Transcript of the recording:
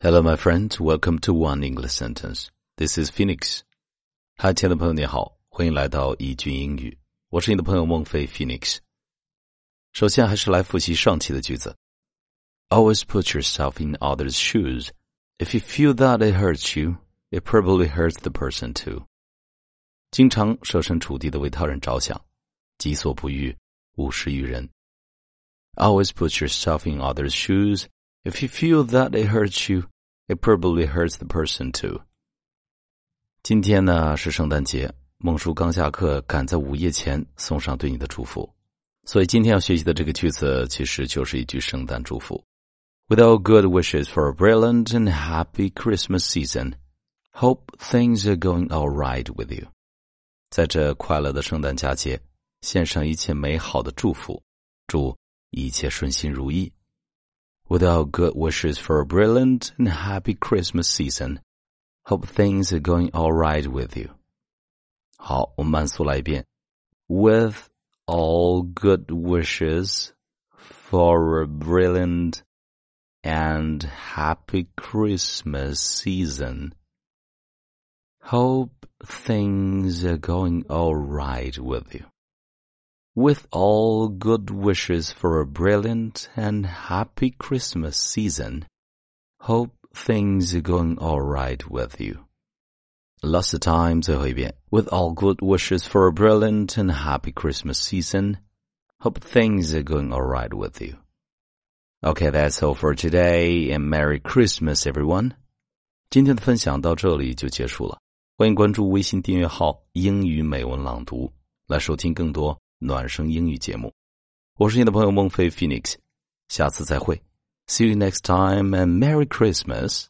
Hello, my friend. Welcome to One English Sentence. This is Phoenix. 嗨，亲爱的朋友，你好，欢迎来到一句英语。我是你的朋友孟非 Phoenix。首先，还是来复习上期的句子。Always put yourself in others' shoes. If you feel that it hurts you, it probably hurts the person too. 经常设身处地的为他人着想，己所不欲，勿施于人。Always put yourself in others' shoes. If you feel that it hurts you, it probably hurts the person too. 今天呢是圣诞节，孟叔刚下课，赶在午夜前送上对你的祝福，所以今天要学习的这个句子其实就是一句圣诞祝福。With all good wishes for a brilliant and happy Christmas season, hope things are going all right with you. 在这快乐的圣诞佳节，献上一切美好的祝福，祝一切顺心如意。 With all good wishes for a brilliant and happy Christmas season, hope things are going all right with you. 好，我们慢速来一遍。With all good wishes for a brilliant and happy Christmas season. Hope things are going all right with you. With all good wishes for a brilliant and happy Christmas season, hope things are going all right with you. Last time, 最后一遍. With all good wishes for a brilliant and happy Christmas season, hope things are going all right with you. Okay, that's all for today, and Merry Christmas, everyone. 今天的分享到这里就结束了。欢迎关注微信订阅号“英语美文朗读”，来收听更多 暖声英语节目。我是你的朋友孟非 Phoenix，下次再会。See you next time and Merry Christmas.